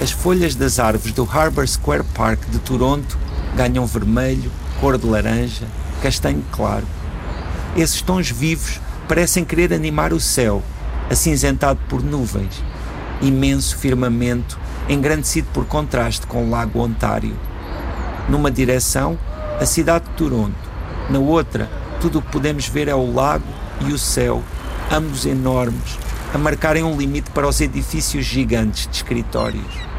As folhas das árvores do Harbour Square Park de Toronto ganham vermelho, cor de laranja, castanho claro. Esses tons vivos parecem querer animar o céu, acinzentado por nuvens, imenso firmamento engrandecido por contraste com o Lago Ontário. Numa direção, a cidade de Toronto, na outra, tudo o que podemos ver é o lago e o céu, ambos enormes, a marcarem um limite para os edifícios gigantes de escritórios.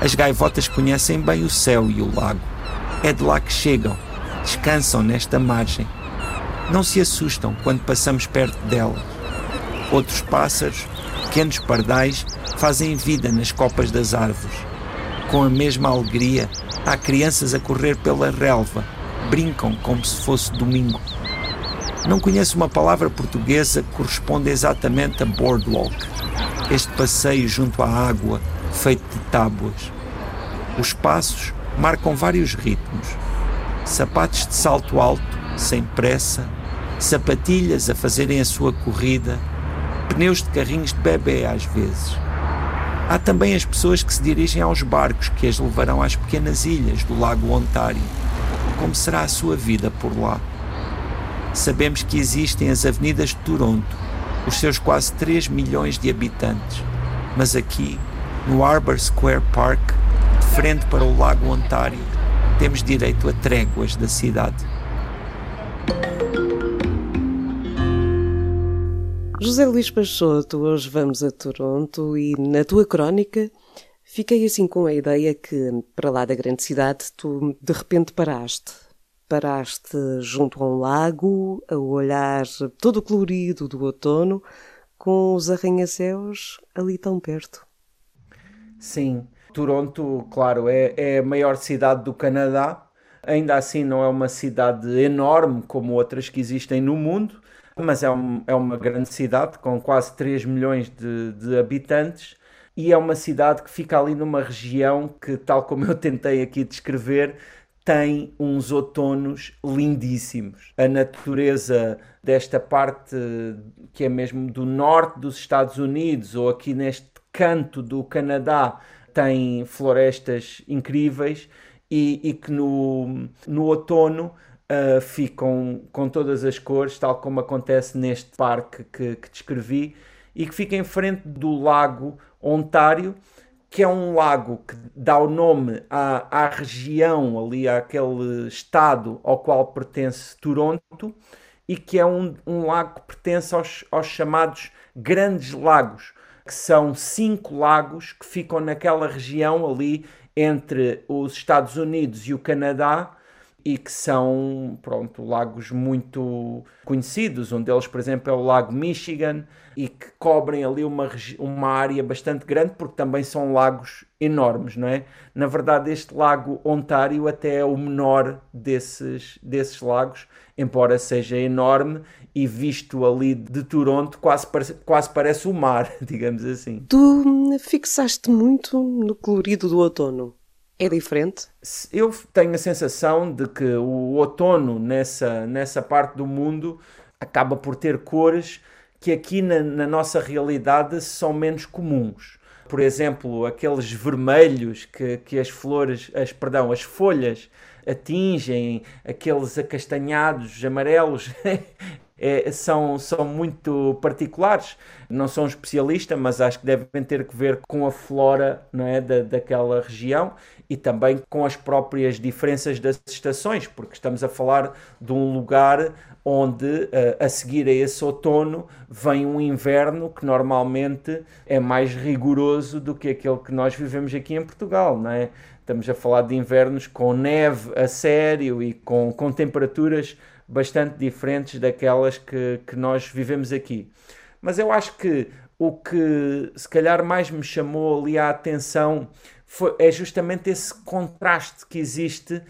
As gaivotas conhecem bem o céu e o lago. É de lá que chegam, descansam nesta margem. Não se assustam quando passamos perto delas. Outros pássaros, pequenos pardais, fazem vida nas copas das árvores. Com a mesma alegria, há crianças a correr pela relva, brincam como se fosse domingo. Não conheço uma palavra portuguesa que corresponda exatamente a boardwalk, este passeio junto à água, feito de tábuas. Os passos marcam vários ritmos. Sapatos de salto alto, sem pressa, sapatilhas a fazerem a sua corrida, pneus de carrinhos de bebê às vezes. Há também as pessoas que se dirigem aos barcos que as levarão às pequenas ilhas do Lago Ontário. Como será a sua vida por lá? Sabemos que existem as avenidas de Toronto, os seus quase 3 milhões de habitantes, mas aqui, no Arbor Square Park, de frente para o Lago Ontário, temos direito a tréguas da cidade. José Luís Peixoto, hoje vamos a Toronto e na tua crónica fiquei assim com a ideia que, para lá da grande cidade, tu de repente paraste paraste junto a um lago, a olhar todo o colorido do outono, com os arranha-céus ali tão perto. Sim, Toronto, claro, é, é a maior cidade do Canadá. Ainda assim, não é uma cidade enorme como outras que existem no mundo, mas é, um, é uma grande cidade com quase 3 milhões de, de habitantes e é uma cidade que fica ali numa região que, tal como eu tentei aqui descrever, tem uns outonos lindíssimos. A natureza desta parte que é mesmo do norte dos Estados Unidos ou aqui neste canto do Canadá tem florestas incríveis e, e que no, no outono uh, ficam com todas as cores, tal como acontece neste parque que, que descrevi, e que fica em frente do lago Ontário que é um lago que dá o nome à, à região, ali àquele estado ao qual pertence Toronto, e que é um, um lago que pertence aos, aos chamados Grandes Lagos, que são cinco lagos que ficam naquela região ali entre os Estados Unidos e o Canadá e que são, pronto, lagos muito conhecidos. Um deles, por exemplo, é o Lago Michigan e que cobrem ali uma, uma área bastante grande porque também são lagos enormes, não é? Na verdade, este Lago Ontário até é o menor desses, desses lagos, embora seja enorme e visto ali de Toronto quase, quase parece o mar, digamos assim. Tu fixaste muito no colorido do outono. É diferente? Eu tenho a sensação de que o outono nessa, nessa parte do mundo acaba por ter cores que aqui na, na nossa realidade são menos comuns. Por exemplo, aqueles vermelhos que, que as flores, as, perdão, as folhas atingem, aqueles acastanhados, amarelos, é, são, são muito particulares. Não sou um especialista, mas acho que devem ter que ver com a flora não é, da, daquela região e também com as próprias diferenças das estações, porque estamos a falar de um lugar onde eh, a seguir a esse outono vem um inverno que normalmente é mais rigoroso do que aquele que nós vivemos aqui em Portugal, não é? Estamos a falar de invernos com neve a sério e com, com temperaturas bastante diferentes daquelas que, que nós vivemos aqui. Mas eu acho que o que se calhar mais me chamou ali a atenção foi, é justamente esse contraste que existe uh,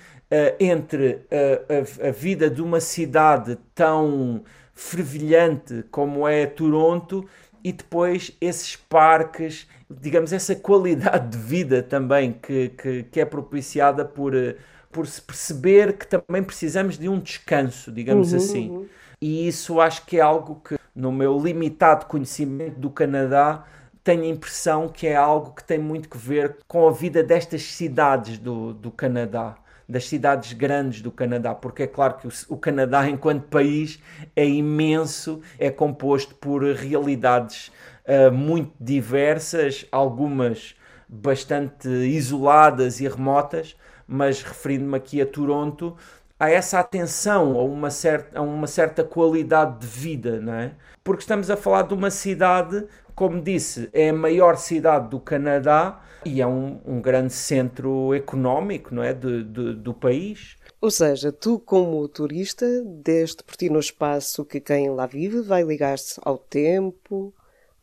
entre uh, a, a, vida de uma cidade tão fervilhante como é Toronto e depois esses parques, digamos, essa qualidade de vida também que, que, que é propiciada por, uh, por se perceber que também precisamos de um descanso, digamos uhum, assim. Uhum. E isso acho que é algo que, no meu limitado conhecimento do Canadá, tenho a impressão que é algo que tem muito que ver com a vida destas cidades do, do Canadá das cidades grandes do Canadá, porque é claro que o, Canadá, enquanto país, é imenso, é composto por realidades uh, muito diversas, algumas bastante isoladas e remotas, mas referindo-me aqui a Toronto, há essa atenção a uma certa, a uma certa qualidade de vida, não é? Porque estamos a falar de uma cidade, como disse, é a maior cidade do Canadá e é um, um grande centro económico, não é? De, de, do país. Ou seja, tu, como turista, deste por ti no espaço que quem lá vive vai ligar-se ao tempo,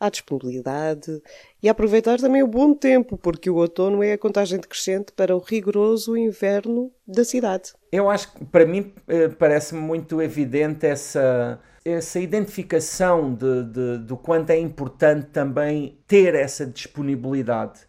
à disponibilidade e aproveitar também o bom tempo, porque o outono é a contagem decrescente para o rigoroso inverno da cidade. Eu acho que para mim eh, parece-me muito evidente essa, essa identificação de, de, do quanto é importante também ter essa disponibilidade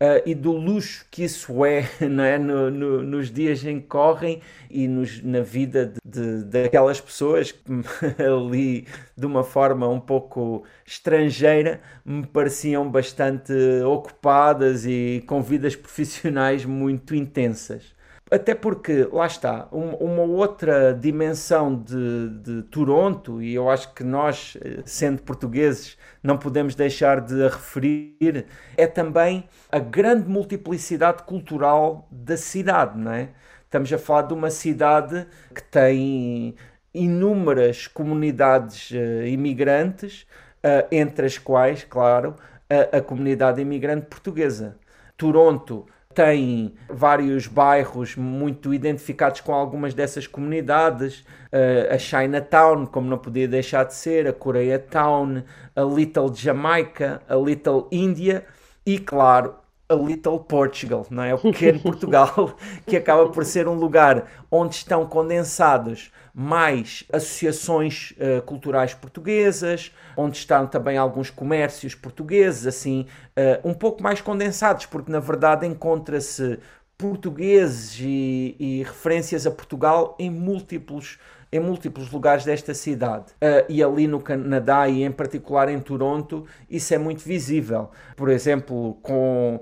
uh, e do luxo que isso é, não é? No, no, nos dias em que correm e nos, na vida de, de, daquelas pessoas que ali, de uma forma um pouco estrangeira, me pareciam bastante ocupadas e com vidas profissionais muito intensas. Até porque, lá está, uma outra dimensão de, de, Toronto, e eu acho que nós, eh, sendo portugueses, não podemos deixar de a referir, é também a grande multiplicidade cultural da cidade, não é? Estamos a falar de uma cidade que tem inúmeras comunidades uh, imigrantes, uh, entre as quais, claro, a, a comunidade imigrante portuguesa. Toronto tem vários bairros muito identificados com algumas dessas comunidades, uh, a Chinatown, como não podia deixar de ser, a Koreatown, a Little Jamaica, a Little India e, claro, a Little Portugal, não é? O pequeno Portugal, que acaba por ser um lugar onde estão condensados mais associações uh, culturais portuguesas, onde estão também alguns comércios portugueses, assim, uh, um pouco mais condensados, porque na verdade encontra-se portugueses e, e, referências a Portugal em múltiplos em múltiplos lugares desta cidade. Uh, e ali no Canadá e em particular em Toronto, isso é muito visível. Por exemplo, com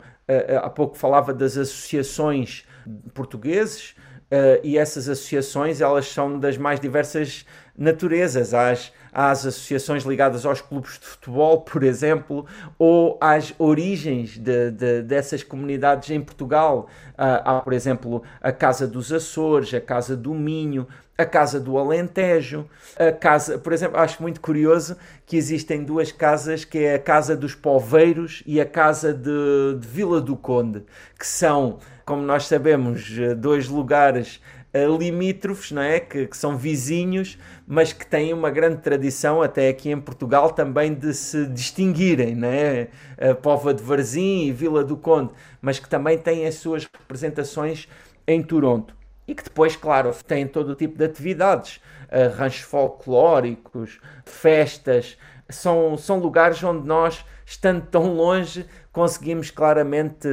há pouco falava das associações portugueses uh, e essas associações elas são das mais diversas naturezas. Às, às associações ligadas aos clubes de futebol, por exemplo, ou às origens de, de, dessas comunidades em Portugal. Uh, há, por exemplo, a Casa dos Açores, a Casa do Minho, a Casa do Alentejo, a casa, por exemplo, acho muito curioso que existem duas casas, que é a Casa dos Poveiros e a Casa de, de Vila do Conde, que são, como nós sabemos, dois lugares uh, limítrofes, não é? Que, que, são vizinhos, mas que têm uma grande tradição, até aqui em Portugal, também de se distinguirem, não é? A Pova de Varzim e Vila do Conde, mas que também têm as suas representações em Toronto e que depois, claro, têm todo o tipo de atividades, arranjos folclóricos, festas, são, são lugares onde nós, estando tão longe, conseguimos claramente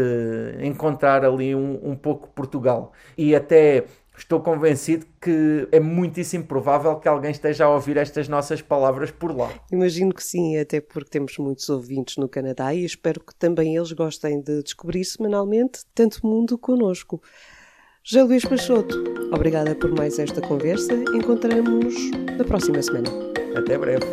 encontrar ali um, um pouco Portugal. E até estou convencido que é muitíssimo provável que alguém esteja a ouvir estas nossas palavras por lá. Imagino que sim, até porque temos muitos ouvintes no Canadá e espero que também eles gostem de descobrir semanalmente tanto mundo conosco. José Luís Peixoto, obrigada por mais esta conversa. Encontramos na próxima semana. Até breve.